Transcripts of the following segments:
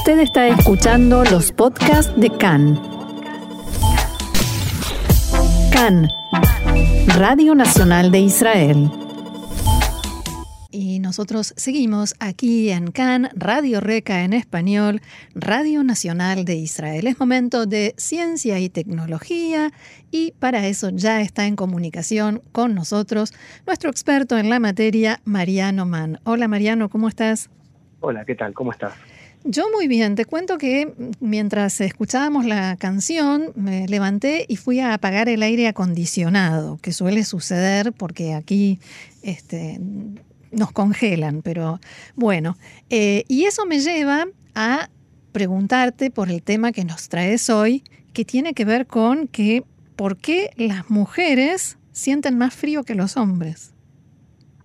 Usted está escuchando los podcasts de CAN. CAN, Radio Nacional de Israel. Y nosotros seguimos aquí en CAN, Radio Reca en español, Radio Nacional de Israel. Es momento de ciencia y tecnología y para eso ya está en comunicación con nosotros nuestro experto en la materia, Mariano Mann. Hola Mariano, ¿cómo estás? Hola, ¿qué tal? ¿Cómo estás? Yo muy bien, te cuento que mientras escuchábamos la canción me levanté y fui a apagar el aire acondicionado, que suele suceder porque aquí este, nos congelan, pero bueno, eh, y eso me lleva a preguntarte por el tema que nos traes hoy, que tiene que ver con que por qué las mujeres sienten más frío que los hombres.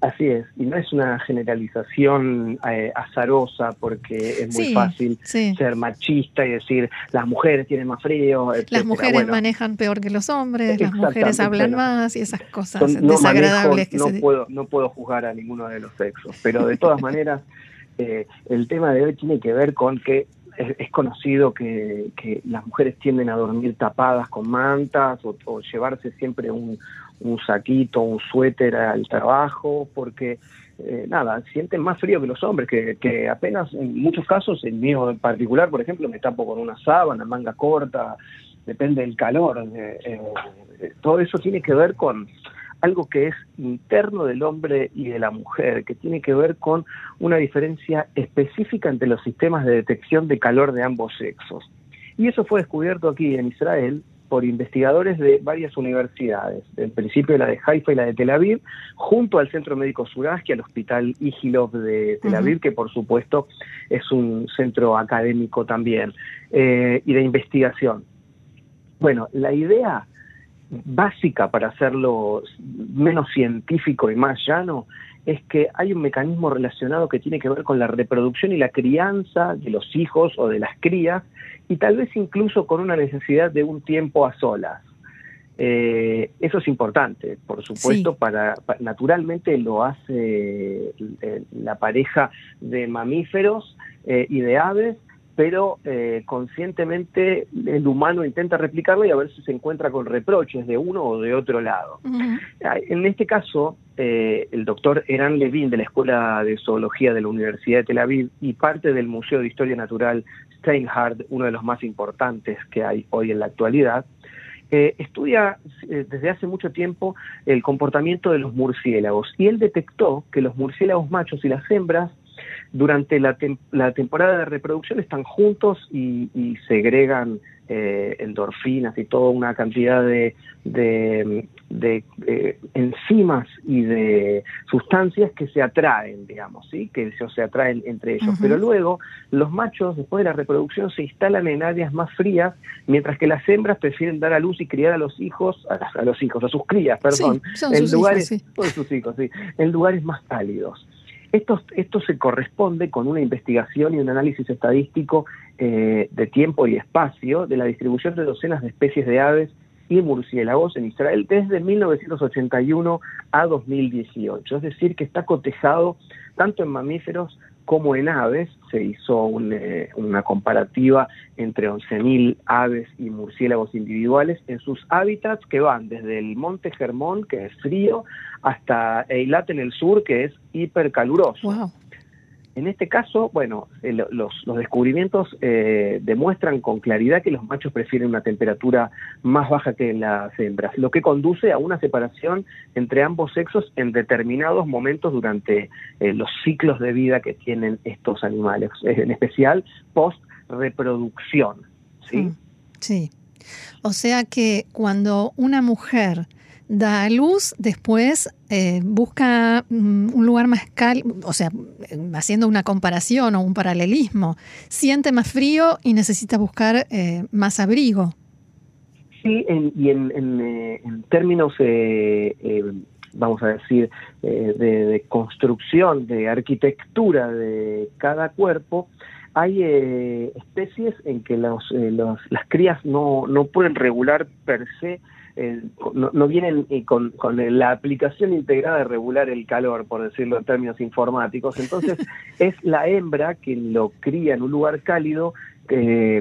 Así es, y no es una generalización eh, azarosa porque es muy fácil ser machista y decir las mujeres tienen más frío. Las mujeres manejan peor que los hombres, las mujeres hablan más y esas cosas desagradables que no puedo No puedo juzgar a ninguno de los sexos, pero de todas maneras eh, el tema de hoy tiene que ver con que es, conocido que, las mujeres tienden a dormir tapadas con mantas o llevarse siempre un, un saquito, un suéter al trabajo, porque eh, nada, sienten más frío que los hombres, que, apenas en muchos casos, el mío en particular, por ejemplo, me tapo con una sábana, manga corta, depende del calor. Eh, eh, todo eso tiene que ver con algo que es interno del hombre y de la mujer, que tiene que ver con una diferencia específica entre los sistemas de detección de calor de ambos sexos. Y eso fue descubierto aquí en Israel por investigadores de varias universidades, en principio la de Haifa y la de Tel Aviv, junto al Centro Médico Suraski, al Hospital Igilov de Tel Aviv, que por supuesto es un centro académico también, eh, y de investigación. Bueno, la idea básica para hacerlo menos científico y más llano es que hay un mecanismo relacionado que tiene que ver con la reproducción y la crianza de los hijos o de las crías y tal vez incluso con una necesidad de un tiempo a solas. Eh, eso es importante, por supuesto, para, naturalmente lo hace eh, la pareja de mamíferos eh, y de aves, pero conscientemente el humano intenta replicarlo y a ver si se encuentra con reproches de uno o de otro lado. En este caso, el doctor Eran Levin de la Escuela de Zoología de la Universidad de Tel Aviv y parte del Museo de Historia Natural Steinhardt, uno de los más importantes que hay hoy en la actualidad, eh, estudia eh, desde hace mucho tiempo el comportamiento de los murciélagos y él detectó que los murciélagos machos y las hembras durante la, temporada de reproducción están juntos y, segregan eh, endorfinas y toda una cantidad de, eh, enzimas y de sustancias que se atraen, digamos, ¿sí? que se, atraen entre ellos. Pero luego los machos, después de la reproducción, se instalan en áreas más frías, mientras que las hembras prefieren dar a luz y criar a los hijos, a, los hijos, a sus crías, perdón, en lugares, sus hijos, sí, en lugares más cálidos. Esto, esto se corresponde con una investigación y un análisis estadístico eh, de tiempo y espacio de la distribución de docenas de especies de aves y murciélagos en Israel desde 1981 a 2018. Es decir, que está cotejado tanto en mamíferos como en aves, se hizo eh, una comparativa entre 11.000 aves y murciélagos individuales en sus hábitats que van desde el Monte Germón, que es frío, hasta Eilat en el sur, que es hipercaluroso. En este caso, bueno, eh, los, descubrimientos eh, demuestran con claridad que los machos prefieren una temperatura más baja que las hembras, lo que conduce a una separación entre ambos sexos en determinados momentos durante eh, los ciclos de vida que tienen estos animales, en especial post-reproducción. ¿sí? Mm, sí. O sea que cuando una mujer da a luz, después eh, busca mm, un lugar más cálido, o sea, haciendo una comparación o un paralelismo, siente más frío y necesita buscar eh, más abrigo. Sí, y en, eh, términos, vamos a decir, de, construcción, de arquitectura de cada cuerpo, hay especies en que los, las crías no, no pueden regular per se no, vienen con, con, la aplicación integrada de regular el calor, por decirlo en términos informáticos. Entonces, es la hembra que lo cría en un lugar cálido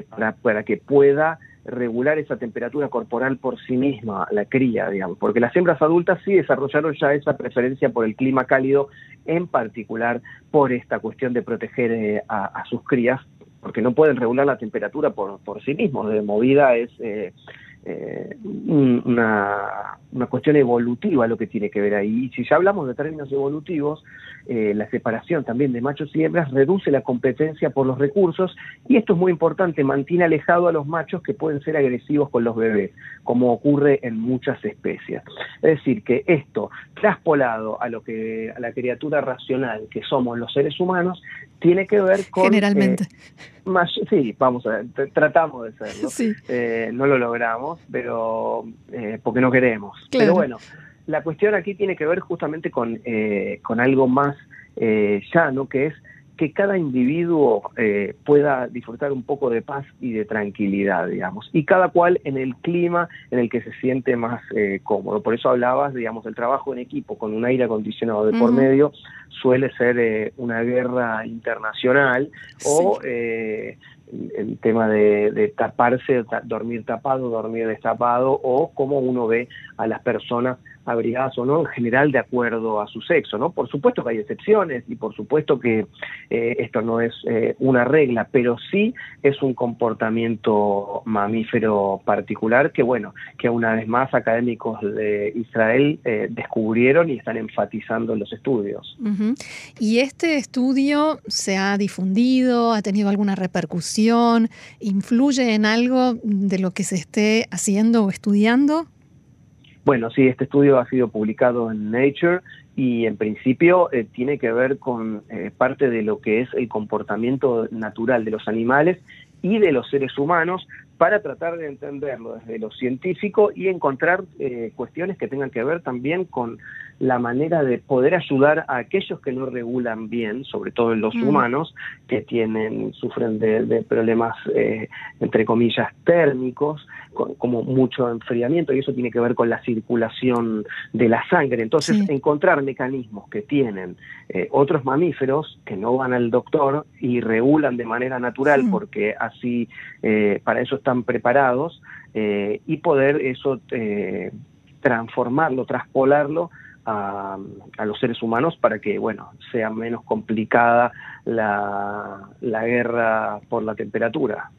para, para que pueda regular esa temperatura corporal por sí misma, la cría, digamos, porque las hembras adultas sí desarrollaron ya esa preferencia por el clima cálido, en particular por esta cuestión de proteger eh, a, sus crías, porque no pueden regular la temperatura por, por sí mismos, de movida es... Eh, eh, una, una, cuestión evolutiva lo que tiene que ver ahí. Y si ya hablamos de términos evolutivos, eh, la separación también de machos y hembras reduce la competencia por los recursos y esto es muy importante, mantiene alejado a los machos que pueden ser agresivos con los bebés, como ocurre en muchas especies. Es decir, que esto, traspolado a lo que a la criatura racional que somos los seres humanos, tiene que ver con... Generalmente. Eh, sí, vamos a ver, tratamos de serlo. Eh, no lo logramos, pero eh, porque no queremos. Pero bueno, la cuestión aquí tiene que ver justamente con, eh, con algo más llano, que es que cada individuo eh, pueda disfrutar un poco de paz y de tranquilidad, digamos, y cada cual en el clima en el que se siente más eh, cómodo. Por eso hablabas, digamos, el trabajo en equipo con un aire acondicionado de por medio suele ser eh, una guerra internacional o el tema de, taparse, dormir tapado, dormir destapado, o cómo uno ve a las personas abrigadas o no, en general de acuerdo a su sexo, ¿no? Por supuesto que hay excepciones y por supuesto que eh, esto no es eh, una regla, pero sí es un comportamiento mamífero particular que, bueno, que una vez más académicos de Israel eh, descubrieron y están enfatizando en los estudios. ¿Y este estudio se ha difundido, ha tenido alguna repercusión? Influye en algo de lo que se esté haciendo o estudiando? Bueno, sí, este estudio ha sido publicado en Nature y en principio eh, tiene que ver con eh, parte de lo que es el comportamiento natural de los animales y de los seres humanos para tratar de entenderlo desde lo científico y encontrar eh, cuestiones que tengan que ver también con la manera de poder ayudar a aquellos que no regulan bien, sobre todo en los mm. humanos, que tienen, sufren de, problemas, eh, entre comillas, térmicos, como mucho enfriamiento, y eso tiene que ver con la circulación de la sangre. Entonces, encontrar mecanismos que tienen eh, otros mamíferos que no van al doctor y regulan de manera natural, porque así, para eso están preparados eh, y poder eso eh, transformarlo, traspolarlo a, los seres humanos para que, bueno, sea menos complicada la, guerra por la temperatura.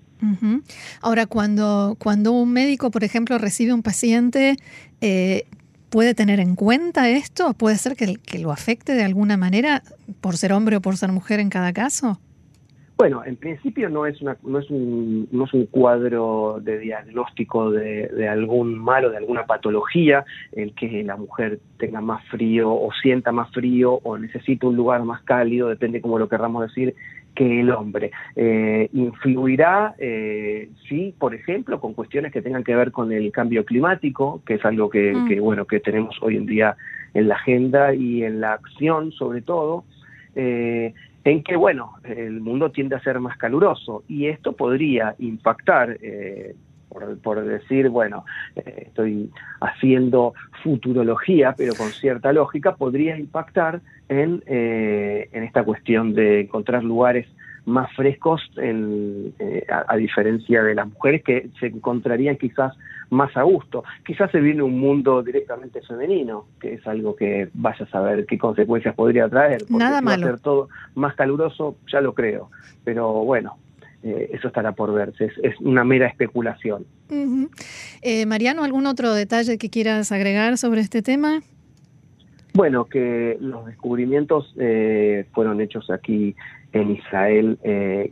Ahora, cuando, cuando un médico, por ejemplo, recibe un paciente, eh, ¿puede tener en cuenta esto? ¿Puede ser que, que, lo afecte de alguna manera por ser hombre o por ser mujer en cada caso? Bueno, en principio no es, una, no es, un, no es un cuadro de diagnóstico de, de algún mal o de alguna patología, el que la mujer tenga más frío o sienta más frío o necesite un lugar más cálido, depende como lo querramos decir, que el hombre. Eh, influirá, eh, sí, por ejemplo, con cuestiones que tengan que ver con el cambio climático, que es algo que, mm. que bueno, que tenemos hoy en día en la agenda y en la acción sobre todo. Eh, en que, bueno, el mundo tiende a ser más caluroso y esto podría impactar, eh, por, decir, bueno, eh, estoy haciendo futurología, pero con cierta lógica, podría impactar en, eh, en esta cuestión de encontrar lugares más frescos en, a, diferencia de las mujeres que se encontrarían quizás más a gusto. Quizás se viene un mundo directamente femenino, que es algo que vaya a saber qué consecuencias podría traer. Porque Nada si va a ser todo más caluroso, ya lo creo. Pero bueno, eh, eso estará por verse. Es, una mera especulación. Eh, Mariano, ¿algún otro detalle que quieras agregar sobre este tema? Bueno, que los descubrimientos eh, fueron hechos aquí en Israel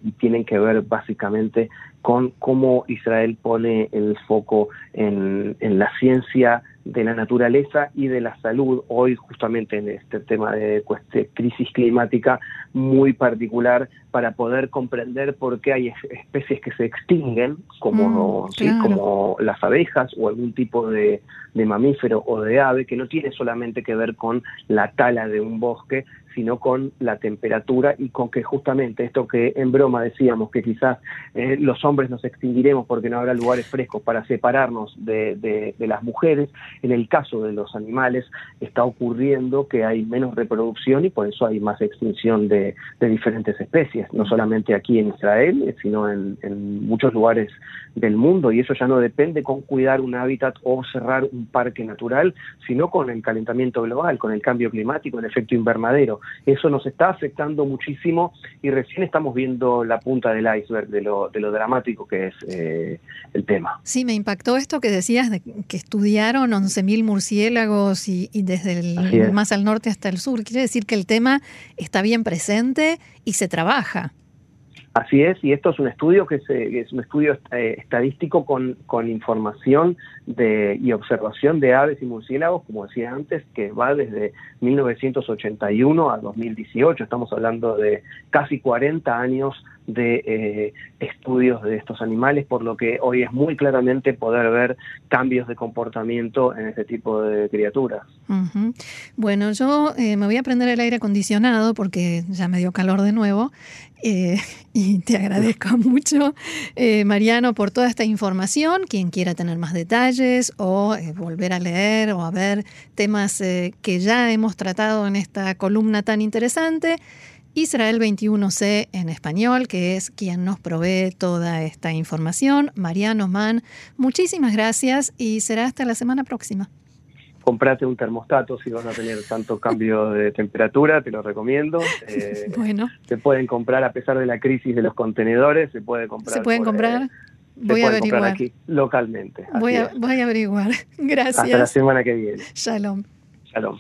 y tienen que ver básicamente con cómo Israel pone el foco en, la ciencia de la naturaleza y de la salud, hoy justamente en este tema de crisis climática muy particular, para poder comprender por qué hay especies que se extinguen, como, mm, como las abejas o algún tipo de, de mamífero o de ave, que no tiene solamente que ver con la tala de un bosque, sino con la temperatura y con que justamente esto que en broma decíamos, que quizás eh, los hombres nos extinguiremos porque no habrá lugares frescos para separarnos de, de, las mujeres, en el caso de los animales está ocurriendo que hay menos reproducción y por eso hay más extinción de, de diferentes especies, no solamente aquí en Israel, sino en, en muchos lugares del mundo y eso ya no depende con cuidar un hábitat o cerrar un parque natural, sino con el calentamiento global, con el cambio climático, el efecto invernadero. Eso nos está afectando muchísimo y recién estamos viendo la punta del iceberg de lo, de lo dramático que es eh, el tema. Sí, me impactó esto que decías de que estudiaron 11.000 murciélagos y, desde el más al norte hasta el sur. Quiere decir que el tema está bien presente y se trabaja. Así es, y esto es un estudio que es, un estudio eh, estadístico con, con, información de, y observación de aves y murciélagos, como decía antes, que va desde 1981 a 2018. Estamos hablando de casi 40 años de eh, estudios de estos animales, por lo que hoy es muy claramente poder ver cambios de comportamiento en este tipo de criaturas. Bueno, yo eh, me voy a prender el aire acondicionado porque ya me dio calor de nuevo eh, y te agradezco mucho, Mariano, por toda esta información. Quien quiera tener más detalles o volver a leer o a ver temas que ya hemos tratado en esta columna tan interesante, Israel 21C en español, que es quien nos provee toda esta información. Mariano Mann, muchísimas gracias y será hasta la semana próxima. Comprate un termostato si vas a tener tanto cambio de temperatura, te lo recomiendo. Eh, bueno. Se pueden comprar a pesar de la crisis de los contenedores, se puede comprar. ¿Se pueden comprar? Eh, voy a averiguar. aquí localmente. Voy a, voy a averiguar. Gracias. Hasta la semana que viene. Shalom. Shalom.